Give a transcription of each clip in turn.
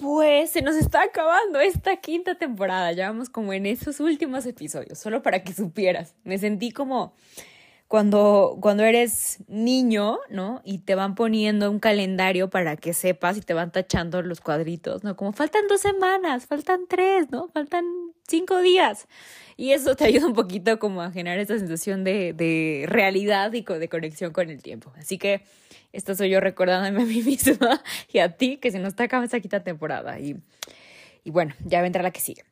Pues se nos está acabando esta quinta temporada. Ya vamos como en esos últimos episodios, solo para que supieras. Me sentí como cuando, cuando eres niño, ¿no? Y te van poniendo un calendario para que sepas y te van tachando los cuadritos, ¿no? Como faltan dos semanas, faltan tres, ¿no? Faltan cinco días. Y eso te ayuda un poquito como a generar esa sensación de, de realidad y de conexión con el tiempo. Así que esto soy yo recordándome a mí misma y a ti que se nos está acabando esta quinta temporada. Y, y bueno, ya vendrá la que sigue.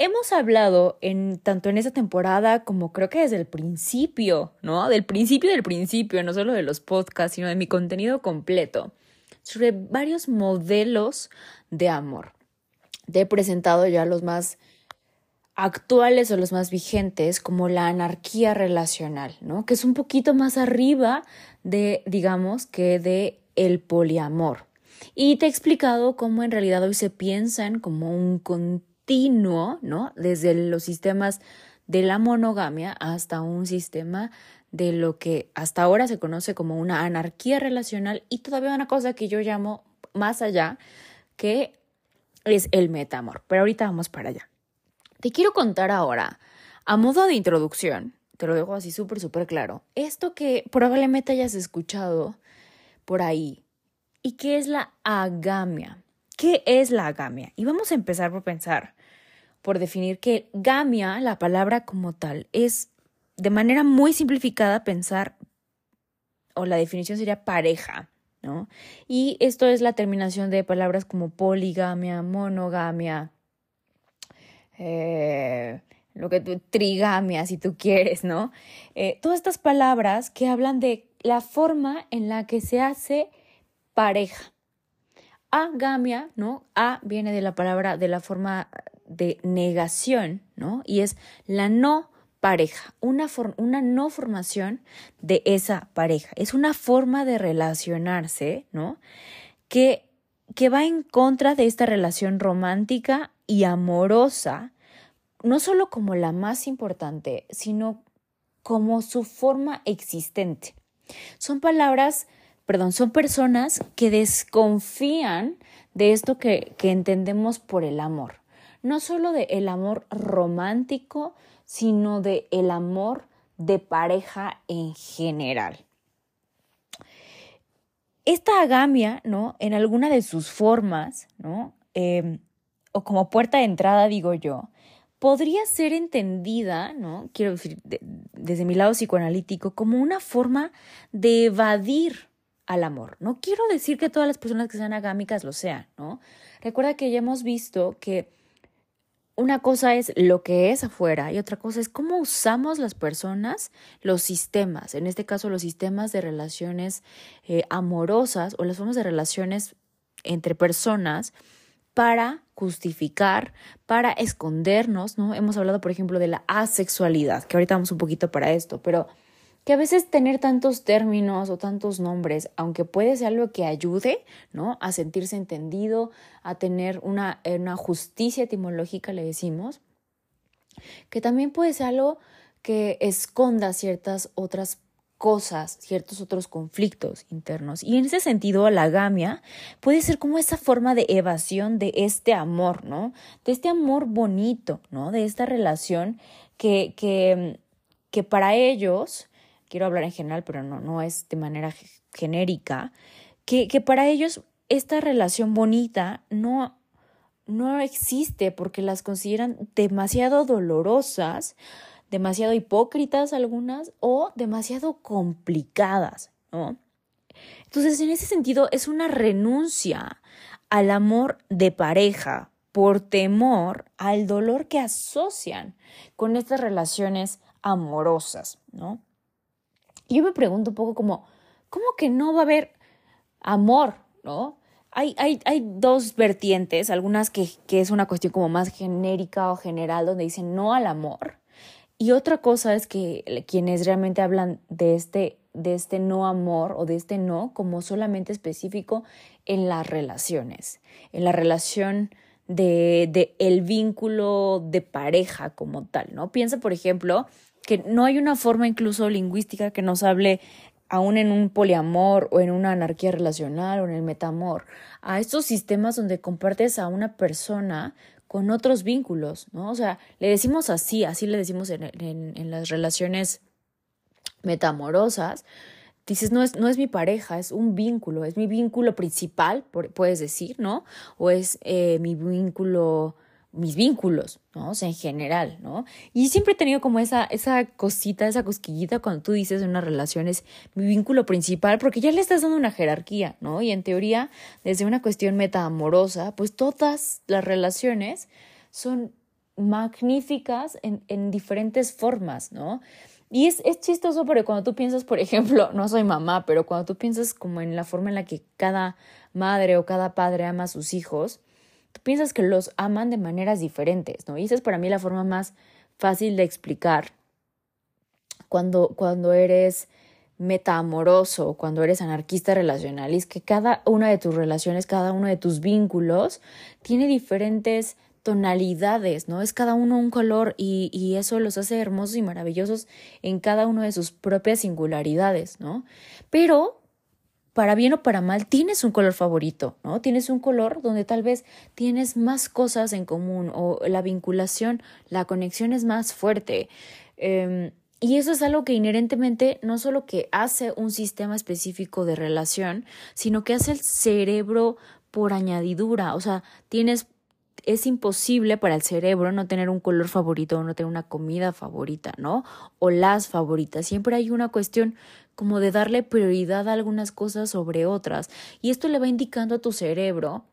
Hemos hablado en tanto en esta temporada como creo que desde el principio, ¿no? Del principio del principio, no solo de los podcasts, sino de mi contenido completo, sobre varios modelos de amor. Te he presentado ya los más actuales o los más vigentes como la anarquía relacional, ¿no? Que es un poquito más arriba de, digamos, que de el poliamor. Y te he explicado cómo en realidad hoy se piensan como un continuo, ¿no? Desde los sistemas de la monogamia hasta un sistema de lo que hasta ahora se conoce como una anarquía relacional y todavía una cosa que yo llamo más allá, que es el metamor. Pero ahorita vamos para allá. Te quiero contar ahora, a modo de introducción, te lo dejo así súper, súper claro, esto que probablemente hayas escuchado por ahí, y qué es la agamia. ¿Qué es la agamia? Y vamos a empezar por pensar, por definir que gamia, la palabra como tal, es de manera muy simplificada pensar, o la definición sería pareja, ¿no? Y esto es la terminación de palabras como poligamia, monogamia, eh, lo que tú, trigamia, si tú quieres, ¿no? Eh, todas estas palabras que hablan de la forma en la que se hace pareja. Agamia, ¿no? A viene de la palabra, de la forma de negación, ¿no? Y es la no pareja, una, una no formación de esa pareja. Es una forma de relacionarse, ¿no? Que, que va en contra de esta relación romántica y amorosa, no solo como la más importante, sino como su forma existente. Son palabras, perdón, son personas que desconfían de esto que, que entendemos por el amor. No solo de el amor romántico, sino de el amor de pareja en general. Esta agamia, ¿no? En alguna de sus formas, ¿no? Em, o como puerta de entrada, digo yo, podría ser entendida, ¿no? Quiero decir, desde mi lado psicoanalítico, como una forma de evadir al amor. No quiero decir que todas las personas que sean agámicas lo sean, ¿no? Recuerda que ya hemos visto que una cosa es lo que es afuera y otra cosa es cómo usamos las personas los sistemas, en este caso los sistemas de relaciones eh, amorosas o las formas de relaciones entre personas para justificar, para escondernos, ¿no? Hemos hablado, por ejemplo, de la asexualidad, que ahorita vamos un poquito para esto, pero que a veces tener tantos términos o tantos nombres, aunque puede ser algo que ayude, ¿no? A sentirse entendido, a tener una, una justicia etimológica, le decimos, que también puede ser algo que esconda ciertas otras cosas, ciertos otros conflictos internos. Y en ese sentido, la gamia puede ser como esa forma de evasión de este amor, ¿no? De este amor bonito, ¿no? De esta relación que, que, que para ellos, quiero hablar en general, pero no, no es de manera genérica, que, que para ellos esta relación bonita no, no existe porque las consideran demasiado dolorosas demasiado hipócritas algunas o demasiado complicadas, ¿no? Entonces, en ese sentido, es una renuncia al amor de pareja por temor al dolor que asocian con estas relaciones amorosas, ¿no? Y yo me pregunto un poco como, ¿cómo que no va a haber amor, ¿no? Hay, hay, hay dos vertientes, algunas que, que es una cuestión como más genérica o general, donde dicen no al amor. Y otra cosa es que quienes realmente hablan de este, de este no amor o de este no como solamente específico en las relaciones, en la relación de, de el vínculo de pareja como tal, ¿no? Piensa, por ejemplo, que no hay una forma incluso lingüística que nos hable aún en un poliamor o en una anarquía relacional o en el metamor, a estos sistemas donde compartes a una persona con otros vínculos, ¿no? O sea, le decimos así, así le decimos en, en, las relaciones metamorosas, dices, no es, no es mi pareja, es un vínculo, es mi vínculo principal, puedes decir, ¿no? O es eh, mi vínculo mis vínculos, ¿no? O sea, en general, ¿no? Y siempre he tenido como esa, esa cosita, esa cosquillita cuando tú dices en una relación es mi vínculo principal, porque ya le estás dando una jerarquía, ¿no? Y en teoría, desde una cuestión metaamorosa, pues todas las relaciones son magníficas en, en diferentes formas, ¿no? Y es, es chistoso porque cuando tú piensas, por ejemplo, no soy mamá, pero cuando tú piensas como en la forma en la que cada madre o cada padre ama a sus hijos, tú piensas que los aman de maneras diferentes, ¿no? Y esa es para mí la forma más fácil de explicar cuando, cuando eres metaamoroso, cuando eres anarquista relacional, es que cada una de tus relaciones, cada uno de tus vínculos tiene diferentes tonalidades, ¿no? Es cada uno un color y, y, eso los hace hermosos y maravillosos en cada uno de sus propias singularidades, ¿no? Pero para bien o para mal, tienes un color favorito, ¿no? Tienes un color donde tal vez tienes más cosas en común o la vinculación, la conexión es más fuerte. Em, y eso es algo que inherentemente no solo que hace un sistema específico de relación, sino que hace el cerebro por añadidura. O sea, tienes es imposible para el cerebro no tener un color favorito o no tener una comida favorita, ¿no? O las favoritas. Siempre hay una cuestión como de darle prioridad a algunas cosas sobre otras. Y esto le va indicando a tu cerebro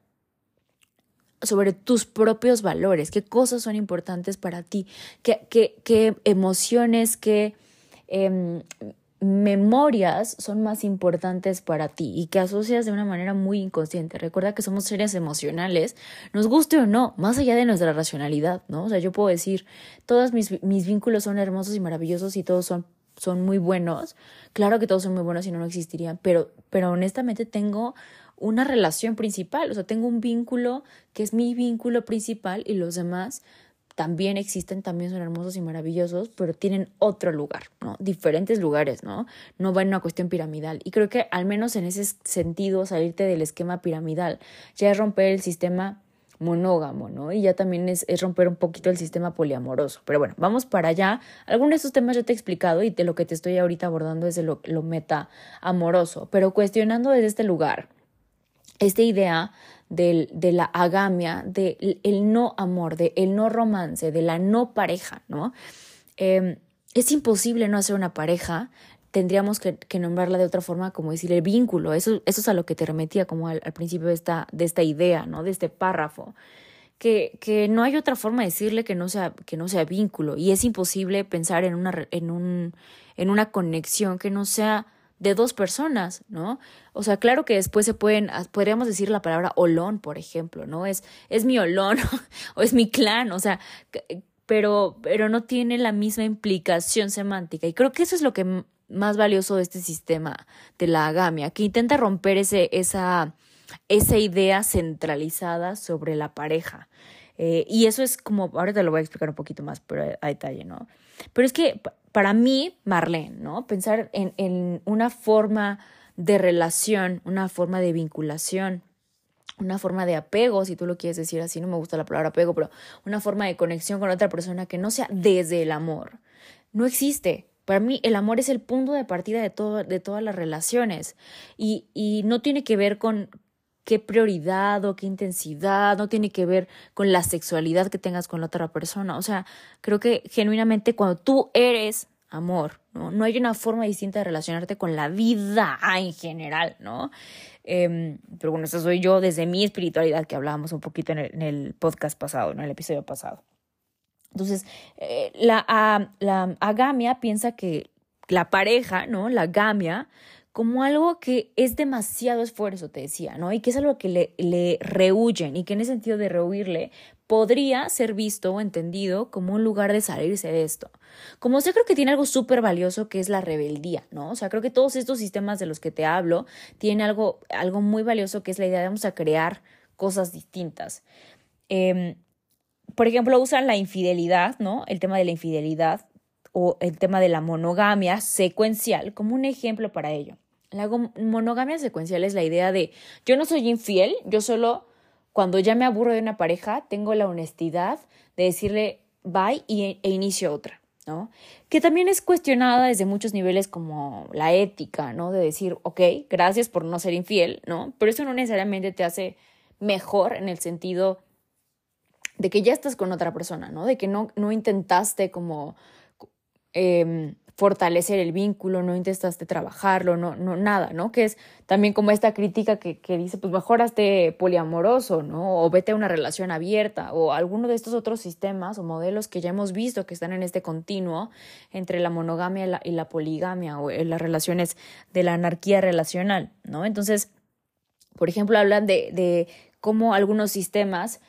sobre tus propios valores, qué cosas son importantes para ti, qué, qué, qué emociones, qué em, memorias son más importantes para ti y que asocias de una manera muy inconsciente. Recuerda que somos seres emocionales, nos guste o no, más allá de nuestra racionalidad, ¿no? O sea, yo puedo decir, todos mis, mis vínculos son hermosos y maravillosos y todos son son muy buenos. Claro que todos son muy buenos y no, no existirían, pero, pero honestamente tengo una relación principal, o sea, tengo un vínculo que es mi vínculo principal y los demás también existen, también son hermosos y maravillosos, pero tienen otro lugar, ¿no? Diferentes lugares, ¿no? No va en una cuestión piramidal. Y creo que al menos en ese sentido, salirte del esquema piramidal ya es romper el sistema monógamo, ¿no? Y ya también es, es, romper un poquito el sistema poliamoroso. Pero bueno, vamos para allá. Algunos de estos temas ya te he explicado y de lo que te estoy ahorita abordando es de lo, lo meta amoroso, pero cuestionando desde este lugar, esta idea del, de la agamia, del el no amor, del el no romance, de la no pareja, ¿no? Eh, es imposible no hacer una pareja, tendríamos que, nombrarla de otra forma, como decir el vínculo. Eso, eso es a lo que te remetía como al, principio de esta, de esta idea, ¿no? De este párrafo. Que, que, no hay otra forma de decirle que no sea, que no sea vínculo. Y es imposible pensar en una, en, un, en una conexión que no sea de dos personas, ¿no? O sea, claro que después se pueden, podríamos decir la palabra olón, por ejemplo, ¿no? Es, es mi olón o es mi clan, o sea, pero, pero no tiene la misma implicación semántica. Y creo que eso es lo que más valioso de este sistema de la agamia, que intenta romper ese, esa, esa idea centralizada sobre la pareja. Eh, y eso es como, ahora te lo voy a explicar un poquito más pero a, detalle, ¿no? Pero es que para mí, Marlene, ¿no? Pensar en, en una forma de relación, una forma de vinculación, una forma de apego, si tú lo quieres decir así, no me gusta la palabra apego, pero una forma de conexión con otra persona que no sea desde el amor, no existe. Para mí el amor es el punto de partida de, todo, de todas las relaciones y, y no tiene que ver con qué prioridad o qué intensidad, no tiene que ver con la sexualidad que tengas con la otra persona. O sea, creo que genuinamente cuando tú eres amor, ¿no? No hay una forma distinta de relacionarte con la vida en general, ¿no? Eh, pero bueno, eso soy yo desde mi espiritualidad que hablábamos un poquito en el, podcast pasado, en el episodio pasado. Entonces, eh, la, la agamia piensa que la pareja, ¿no? La agamia como algo que es demasiado esfuerzo, te decía, ¿no? Y que es algo que le, le rehuyen y que en ese sentido de rehuirle podría ser visto o entendido como un lugar de salirse de esto. Como sé, creo que tiene algo súper valioso que es la rebeldía, ¿no? O sea, creo que todos estos sistemas de los que te hablo tienen algo, algo muy valioso que es la idea de vamos a crear cosas distintas. Em, por ejemplo, usan la infidelidad, ¿no? El tema de la infidelidad o el tema de la monogamia secuencial como un ejemplo para ello. La monogamia secuencial es la idea de yo no soy infiel, yo solo cuando ya me aburro de una pareja tengo la honestidad de decirle bye y, e inicio otra, ¿no? Que también es cuestionada desde muchos niveles como la ética, ¿no? De decir, ok, gracias por no ser infiel, ¿no? Pero eso no necesariamente te hace mejor en el sentido de que ya estás con otra persona, ¿no? De que no, no intentaste como eh, fortalecer el vínculo, no intentaste trabajarlo, no, no, nada, ¿no? Que es también como esta crítica que, que dice, pues mejor poliamoroso, ¿no? O vete a una relación abierta, o alguno de estos otros sistemas o modelos que ya hemos visto que están en este continuo entre la monogamia y la, y la poligamia, o en las relaciones de la anarquía relacional, ¿no? Entonces, por ejemplo, hablan de, de cómo algunos sistemas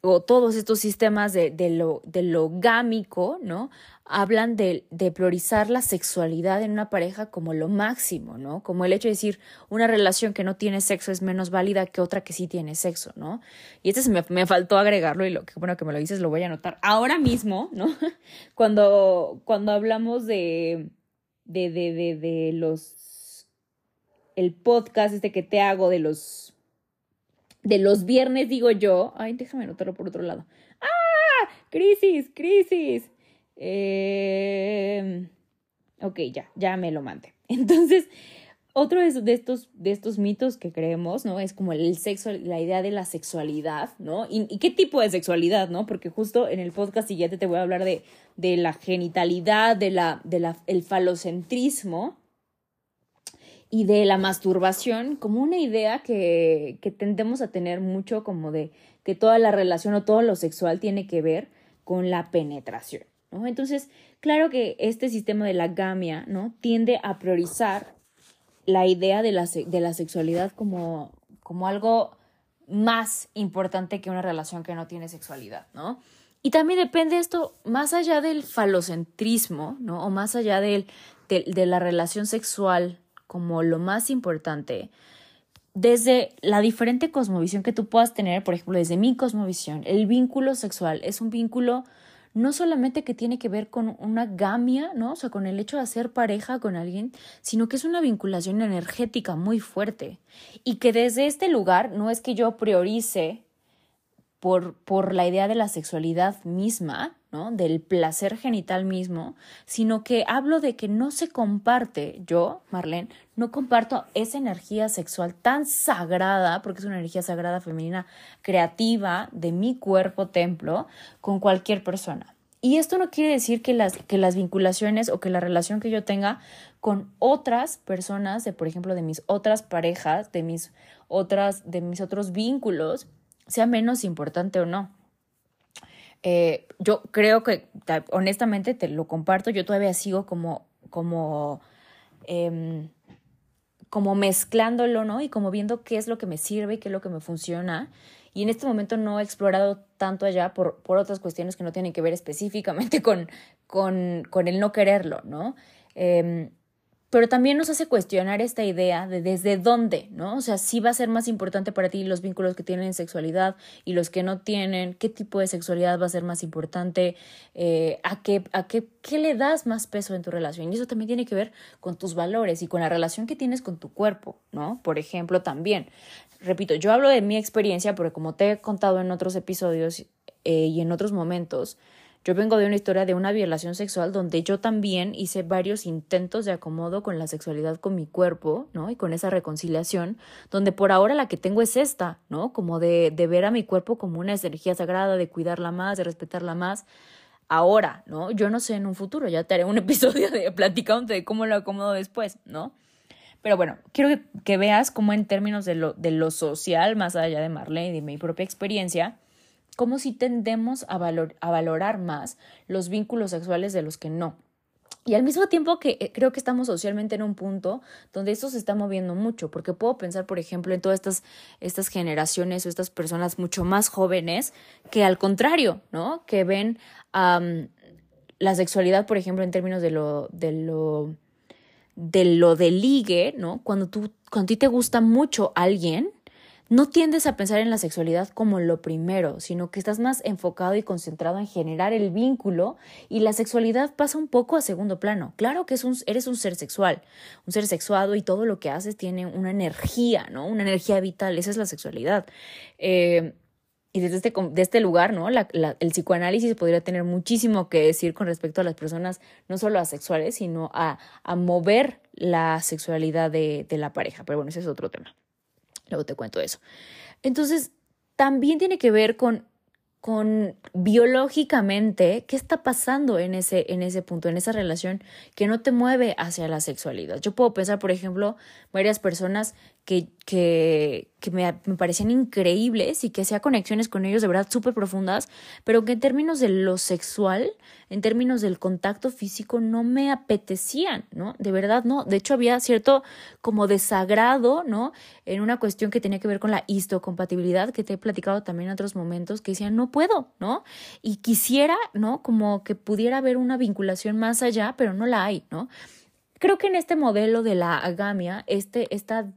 o todos estos sistemas de, de, lo, de lo gámico, ¿no? Hablan de, de, priorizar la sexualidad en una pareja como lo máximo, ¿no? Como el hecho de decir, una relación que no tiene sexo es menos válida que otra que sí tiene sexo, ¿no? Y este se me, me faltó agregarlo y lo que bueno que me lo dices lo voy a anotar ahora mismo, ¿no? cuando, cuando hablamos de, de, de, de, de los, el podcast este que te hago de los de los viernes, digo yo. Ay, déjame anotarlo por otro lado. ¡Ah! Crisis, crisis. Eh... Ok, ya, ya me lo mandé. Entonces, otro de estos, de estos mitos que creemos, ¿no? Es como el sexo, la idea de la sexualidad, ¿no? ¿Y, qué tipo de sexualidad, ¿no? Porque justo en el podcast siguiente te voy a hablar de, de la genitalidad, de la, de la, el falocentrismo, y de la masturbación como una idea que, que tendemos a tener mucho como de que toda la relación o todo lo sexual tiene que ver con la penetración, ¿no? Entonces, claro que este sistema de la gamia, ¿no? Tiende a priorizar la idea de la, de la sexualidad como, como algo más importante que una relación que no tiene sexualidad, ¿no? Y también depende esto más allá del falocentrismo, ¿no? O más allá del, de la relación sexual como lo más importante, desde la diferente cosmovisión que tú puedas tener, por ejemplo, desde mi cosmovisión, el vínculo sexual es un vínculo no solamente que tiene que ver con una gamia, ¿no? O sea, con el hecho de hacer pareja con alguien, sino que es una vinculación energética muy fuerte. Y que desde este lugar no es que yo priorice por, por la idea de la sexualidad misma, ¿no? Del placer genital mismo, sino que hablo de que no se comparte, yo, Marlene, no comparto esa energía sexual tan sagrada, porque es una energía sagrada femenina creativa de mi cuerpo templo, con cualquier persona. Y esto no quiere decir que las, que las vinculaciones o que la relación que yo tenga con otras personas, de, por ejemplo, de mis otras parejas, de mis otras, de mis otros vínculos, sea menos importante o no. Eh, yo creo que, honestamente, te lo comparto, yo todavía sigo como, como, em, como mezclándolo, ¿no? Y como viendo qué es lo que me sirve y qué es lo que me funciona. Y en este momento no he explorado tanto allá por, por otras cuestiones que no tienen que ver específicamente con, con, con el no quererlo, ¿no? Eh, pero también nos hace cuestionar esta idea de desde dónde, ¿no? O sea, si va a ser más importante para ti los vínculos que tienen sexualidad y los que no tienen, qué tipo de sexualidad va a ser más importante, eh, a, qué, a qué, qué le das más peso en tu relación. Y eso también tiene que ver con tus valores y con la relación que tienes con tu cuerpo, ¿no? Por ejemplo, también, repito, yo hablo de mi experiencia porque como te he contado en otros episodios eh, y en otros momentos, yo vengo de una historia de una violación sexual donde yo también hice varios intentos de acomodo con la sexualidad con mi cuerpo, ¿no? Y con esa reconciliación, donde por ahora la que tengo es esta, ¿no? Como de, de ver a mi cuerpo como una energía sagrada, de cuidarla más, de respetarla más. Ahora, ¿no? Yo no sé en un futuro, ya te haré un episodio de platicando de cómo lo acomodo después, ¿no? Pero bueno, quiero que, que veas cómo en términos de lo, de lo social, más allá de Marlene y de mi propia experiencia, como si tendemos a, valorar más los vínculos sexuales de los que no. Y al mismo tiempo que eh, creo que estamos socialmente en un punto donde esto se está moviendo mucho, porque puedo pensar, por ejemplo, en todas estas, estas generaciones o estas personas mucho más jóvenes que al contrario, ¿no? Que ven la sexualidad, por ejemplo, en términos de lo, de lo, de lo de ligue, ¿no? Cuando tú, cuando a ti te gusta mucho alguien, no tiendes a pensar en la sexualidad como lo primero, sino que estás más enfocado y concentrado en generar el vínculo y la sexualidad pasa un poco a segundo plano. Claro que eres un ser sexual, un ser sexuado y todo lo que haces tiene una energía, ¿no? Una energía vital, esa es la sexualidad. Eh, y desde este, este lugar, ¿no? La, el psicoanálisis podría tener muchísimo que decir con respecto a las personas, no solo asexuales, sino a, a mover la sexualidad de, de la pareja. Pero bueno, ese es otro tema. Luego te cuento eso. Entonces, también tiene que ver con, con biológicamente qué está pasando en ese, en ese punto, en esa relación que no te mueve hacia la sexualidad. Yo puedo pensar, por ejemplo, varias personas que, que, me, me, parecían increíbles y que hacía conexiones con ellos de verdad súper profundas, pero que en términos de lo sexual, en términos del contacto físico, no me apetecían, ¿no? De verdad, no. De hecho, había cierto como desagrado, ¿no? En una cuestión que tenía que ver con la histocompatibilidad, que te he platicado también en otros momentos, que decían, no puedo, ¿no? Y quisiera, ¿no? Como que pudiera haber una vinculación más allá, pero no la hay, ¿no? Creo que en este modelo de la agamia, este, esta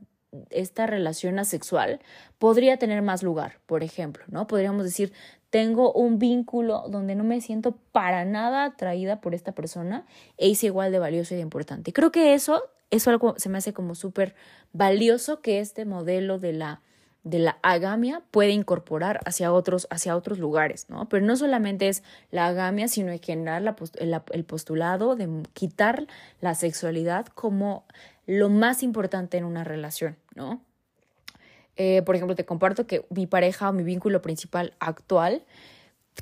esta relación asexual podría tener más lugar, por ejemplo, ¿no? Podríamos decir, tengo un vínculo donde no me siento para nada atraída por esta persona e es igual de valioso y de importante. Creo que eso, eso algo se me hace como súper valioso que este modelo de la de la agamia puede incorporar hacia otros, hacia otros lugares, ¿no? Pero no solamente es la agamia, sino en general el postulado de quitar la sexualidad como lo más importante en una relación, ¿no? Eh, por ejemplo, te comparto que mi pareja o mi vínculo principal actual,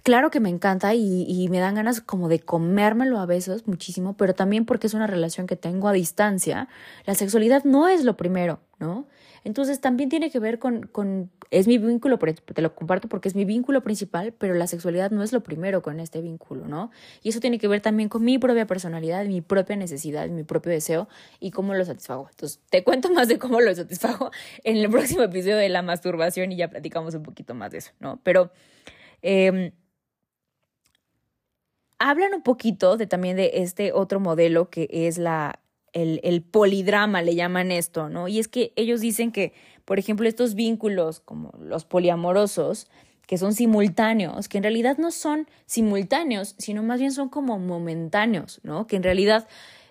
claro que me encanta y, me dan ganas como de comérmelo a veces muchísimo, pero también porque es una relación que tengo a distancia, la sexualidad no es lo primero, ¿no? Entonces también tiene que ver con, con, es mi vínculo, te lo comparto porque es mi vínculo principal, pero la sexualidad no es lo primero con este vínculo, ¿no? Y eso tiene que ver también con mi propia personalidad, mi propia necesidad, mi propio deseo y cómo lo satisfago. Entonces te cuento más de cómo lo satisfago en el próximo episodio de la masturbación y ya platicamos un poquito más de eso, ¿no? Pero... Eh, hablan un poquito de también de este otro modelo que es la el, el, polidrama, le llaman esto, ¿no? Y es que ellos dicen que, por ejemplo, estos vínculos como los poliamorosos, que son simultáneos, que en realidad no son simultáneos, sino más bien son como momentáneos, ¿no? Que en realidad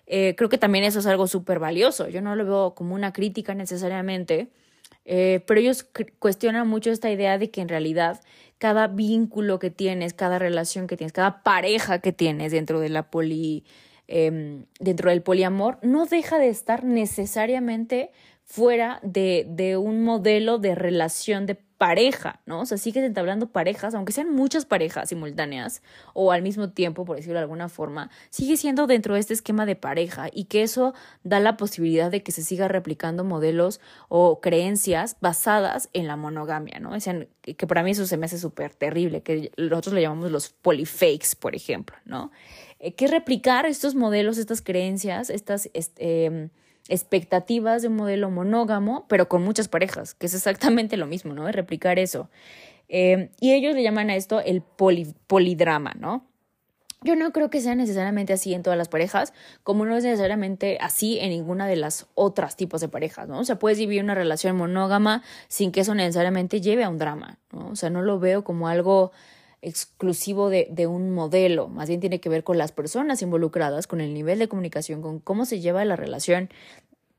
eh, creo que también eso es algo súper valioso. Yo no lo veo como una crítica necesariamente, eh, pero ellos cuestionan mucho esta idea de que en realidad cada vínculo que tienes, cada relación que tienes, cada pareja que tienes dentro de la poli Em, dentro del poliamor no deja de estar necesariamente fuera de, de, un modelo de relación de pareja, ¿no? O sea, sigues entablando parejas, aunque sean muchas parejas simultáneas o al mismo tiempo, por decirlo de alguna forma, sigue siendo dentro de este esquema de pareja y que eso da la posibilidad de que se siga replicando modelos o creencias basadas en la monogamia, ¿no? O que para mí eso se me hace súper terrible, que nosotros le llamamos los polifakes, por ejemplo, ¿no? Eh, que replicar estos modelos, estas creencias, estas em, expectativas de un modelo monógamo, pero con muchas parejas, que es exactamente lo mismo, ¿no? Replicar eso. Em, y ellos le llaman a esto el polidrama, ¿no? Yo no creo que sea necesariamente así en todas las parejas, como no es necesariamente así en ninguna de las otras tipos de parejas, ¿no? O sea, puedes vivir una relación monógama sin que eso necesariamente lleve a un drama, ¿no? O sea, no lo veo como algo exclusivo de, de, un modelo, más bien tiene que ver con las personas involucradas, con el nivel de comunicación, con cómo se lleva la relación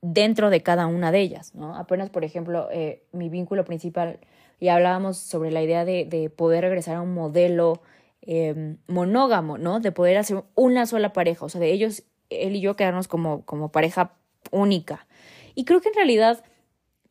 dentro de cada una de ellas, ¿no? Apenas, por ejemplo, eh, mi vínculo principal, y hablábamos sobre la idea de, de poder regresar a un modelo em, monógamo, ¿no? De poder hacer una sola pareja, o sea, de ellos, él y yo quedarnos como, como pareja única. Y creo que en realidad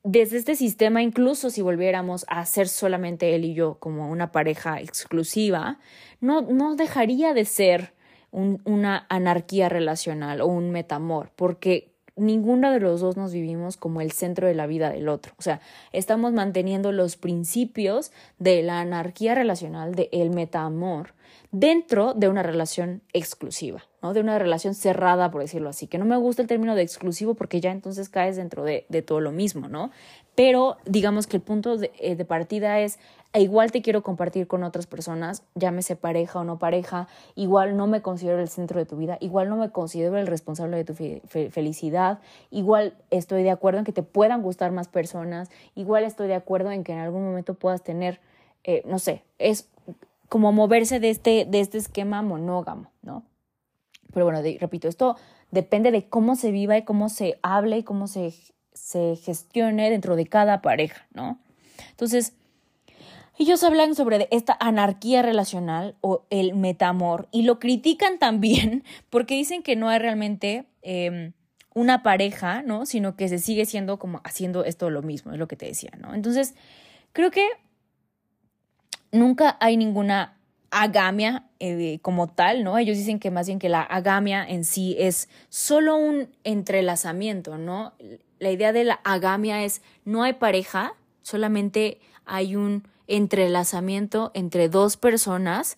desde este sistema, incluso si volviéramos a ser solamente él y yo como una pareja exclusiva, no, dejaría de ser una anarquía relacional o un metamor, porque ninguno de los dos nos vivimos como el centro de la vida del otro. O sea, estamos manteniendo los principios de la anarquía relacional, de el metamor, dentro de una relación exclusiva, ¿no? De una relación cerrada, por decirlo así, que no me gusta el término de exclusivo porque ya entonces caes dentro de, de todo lo mismo, ¿no? Pero digamos que el punto de, eh, de partida es e igual te quiero compartir con otras personas, llámese pareja o no pareja, igual no me considero el centro de tu vida, igual no me considero el responsable de tu felicidad, igual estoy de acuerdo en que te puedan gustar más personas, igual estoy de acuerdo en que en algún momento puedas tener, eh, no sé, es como moverse de este, de este esquema monógamo, ¿no? Pero bueno, repito, esto depende de cómo se viva y cómo se hable y cómo se, se gestione dentro de cada pareja, ¿no? Entonces, ellos hablan sobre esta anarquía relacional o el metamor y lo critican también porque dicen que no hay realmente em, una pareja, ¿no? Sino que se sigue siendo como haciendo esto lo mismo, es lo que te decía, ¿no? Entonces, creo que nunca hay ninguna agamia eh, como tal, ¿no? Ellos dicen que más bien que la agamia en sí es solo un entrelazamiento, ¿no? La idea de la agamia es no hay pareja, solamente hay un entrelazamiento entre dos personas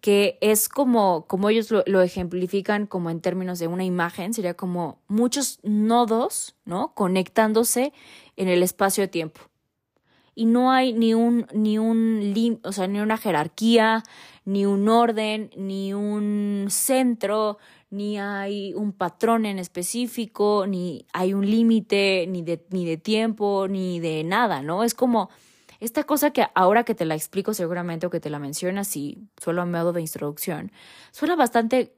que es como, como ellos lo, ejemplifican como en términos de una imagen, sería como muchos nodos, ¿no? Conectándose en el espacio de tiempo. Y no hay ni un, ni un, o sea, ni una jerarquía, ni un orden, ni un centro, ni hay un patrón en específico, ni hay un límite, ni de, ni de tiempo, ni de nada, ¿no? Es como esta cosa que ahora que te la explico seguramente o que te la mencionas y solo a modo de introducción, suena bastante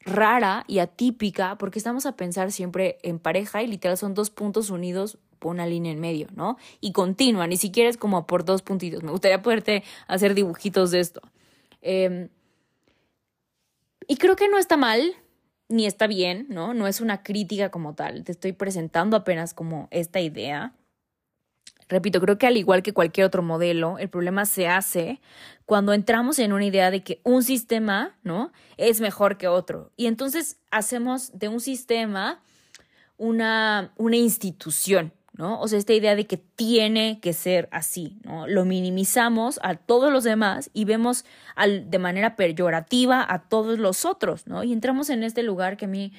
rara y atípica porque estamos a pensar siempre en pareja y literal son dos puntos unidos por una línea en medio, ¿no? Y continua, ni siquiera es como por dos puntitos. Me gustaría poderte hacer dibujitos de esto. Em, y creo que no está mal, ni está bien, ¿no? No es una crítica como tal. Te estoy presentando apenas como esta idea. Repito, creo que al igual que cualquier otro modelo, el problema se hace cuando entramos en una idea de que un sistema, ¿no? Es mejor que otro. Y entonces hacemos de un sistema una, una institución, ¿no? O sea, esta idea de que tiene que ser así, ¿no? Lo minimizamos a todos los demás y vemos al, de manera peyorativa a todos los otros, ¿no? Y entramos en este lugar que a mí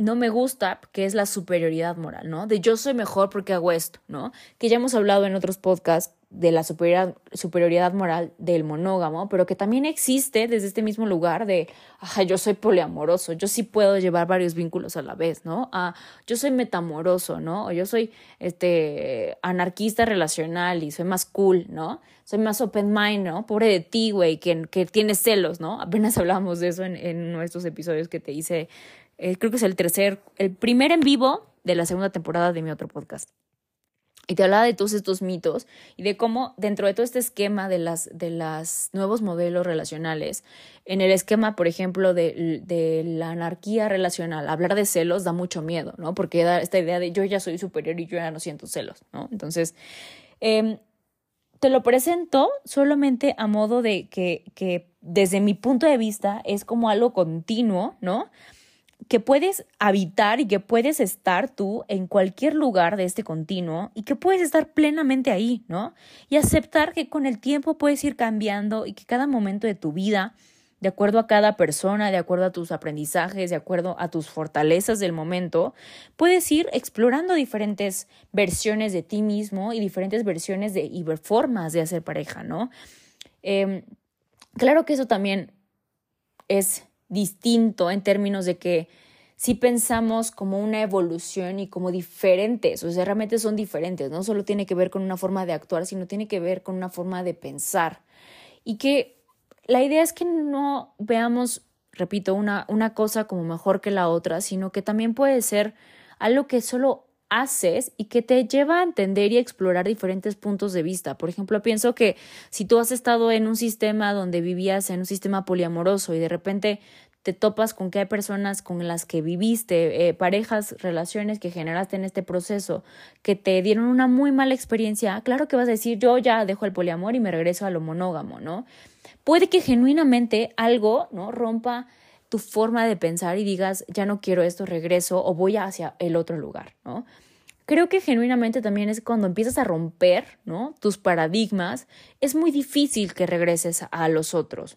no me gusta, que es la superioridad moral, ¿no? De yo soy mejor porque hago esto, ¿no? Que ya hemos hablado en otros podcasts de la superioridad, superioridad moral del monógamo, pero que también existe desde este mismo lugar de, ajá, yo soy poliamoroso, yo sí puedo llevar varios vínculos a la vez, ¿no? Ah, yo soy metamoroso, ¿no? O yo soy este anarquista relacional y soy más cool, ¿no? Soy más open mind, ¿no? Pobre de ti, güey, que, que tienes celos, ¿no? Apenas hablábamos de eso en, en nuestros episodios que te hice eh, creo que es el tercer, el primer en vivo de la segunda temporada de mi otro podcast. Y te hablaba de todos estos mitos y de cómo dentro de todo este esquema de las de los nuevos modelos relacionales, en el esquema, por ejemplo, de, de, la anarquía relacional, hablar de celos da mucho miedo, ¿no? Porque da esta idea de yo ya soy superior y yo ya no siento celos, ¿no? Entonces, eh, te lo presento solamente a modo de que, que desde mi punto de vista es como algo continuo, ¿no? Que puedes habitar y que puedes estar tú en cualquier lugar de este continuo y que puedes estar plenamente ahí, ¿no? Y aceptar que con el tiempo puedes ir cambiando y que cada momento de tu vida, de acuerdo a cada persona, de acuerdo a tus aprendizajes, de acuerdo a tus fortalezas del momento, puedes ir explorando diferentes versiones de ti mismo y diferentes versiones de y formas de hacer pareja, ¿no? Em, claro que eso también es distinto en términos de que si pensamos como una evolución y como diferentes, o sea, realmente son diferentes, no solo tiene que ver con una forma de actuar, sino tiene que ver con una forma de pensar. Y que la idea es que no veamos, repito, una, una cosa como mejor que la otra, sino que también puede ser algo que solo haces y que te lleva a entender y explorar diferentes puntos de vista. Por ejemplo, pienso que si tú has estado en un sistema donde vivías en un sistema poliamoroso y de repente te topas con que hay personas con las que viviste, eh, parejas, relaciones que generaste en este proceso, que te dieron una muy mala experiencia, claro que vas a decir, yo ya dejo el poliamor y me regreso a lo monógamo, ¿no? Puede que genuinamente algo, ¿no? Rompa tu forma de pensar y digas, ya no quiero esto, regreso o voy hacia el otro lugar, ¿no? creo que genuinamente también es cuando empiezas a romper, ¿no? Tus paradigmas, es muy difícil que regreses a los otros.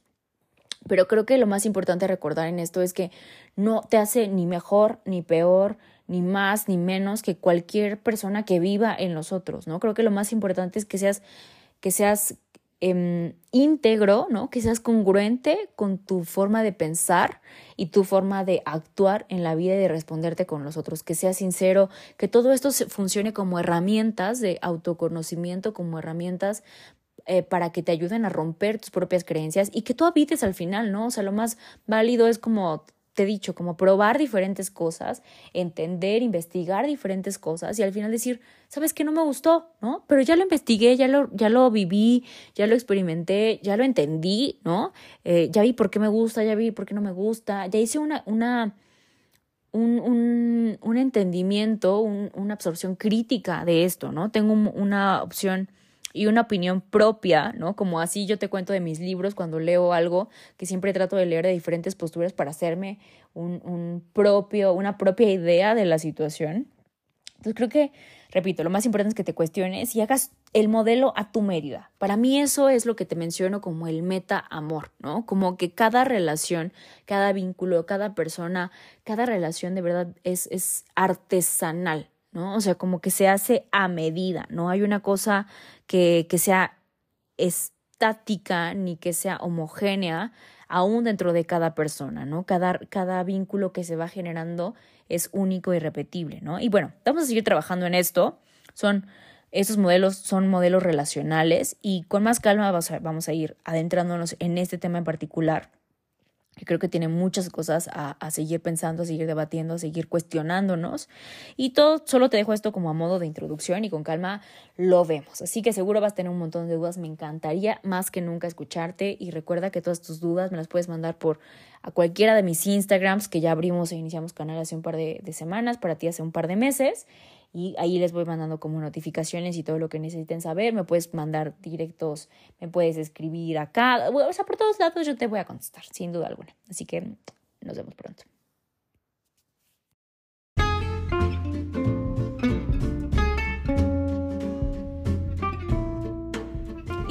Pero creo que lo más importante recordar en esto es que no te hace ni mejor, ni peor, ni más, ni menos que cualquier persona que viva en los otros, ¿no? Creo que lo más importante es que seas, que seas em, íntegro, ¿no? Que seas congruente con tu forma de pensar y tu forma de actuar en la vida y de responderte con los otros, que seas sincero, que todo esto funcione como herramientas de autoconocimiento, como herramientas eh, para que te ayuden a romper tus propias creencias y que tú habites al final, ¿no? O sea, lo más válido es como te he dicho, como probar diferentes cosas, entender, investigar diferentes cosas y al final decir, ¿sabes qué no me gustó? ¿No? Pero ya lo investigué, ya lo, ya lo viví, ya lo experimenté, ya lo entendí, ¿no? Eh, ya vi por qué me gusta, ya vi por qué no me gusta, ya hice una, una, un, un, un entendimiento, una absorción crítica de esto, ¿no? Tengo una opción y una opinión propia, ¿no? Como así yo te cuento de mis libros cuando leo algo, que siempre trato de leer de diferentes posturas para hacerme un, un propio, una propia idea de la situación. Entonces creo que, repito, lo más importante es que te cuestiones y hagas el modelo a tu medida. Para mí eso es lo que te menciono como el meta amor, ¿no? Como que cada relación, cada vínculo, cada persona, cada relación de verdad es, es artesanal, ¿no? O sea, como que se hace a medida, no hay una cosa que, que sea estática ni que sea homogénea aún dentro de cada persona, ¿no? Cada, cada vínculo que se va generando es único y repetible, ¿no? Y bueno, vamos a seguir trabajando en esto. Son esos modelos son modelos relacionales y con más calma vamos a, vamos a ir adentrándonos en este tema en particular que creo que tiene muchas cosas a, a, seguir pensando, a seguir debatiendo, a seguir cuestionándonos. Y todo, solo te dejo esto como a modo de introducción y con calma lo vemos. Así que seguro vas a tener un montón de dudas. Me encantaría más que nunca escucharte y recuerda que todas tus dudas me las puedes mandar por a cualquiera de mis Instagrams que ya abrimos e iniciamos canal hace un par de, de semanas, para ti hace un par de meses y ahí les voy mandando como notificaciones y todo lo que necesiten saber. Me puedes mandar directos, me puedes escribir acá, o sea, por todos lados yo te voy a contestar, sin duda alguna. Así que nos vemos pronto.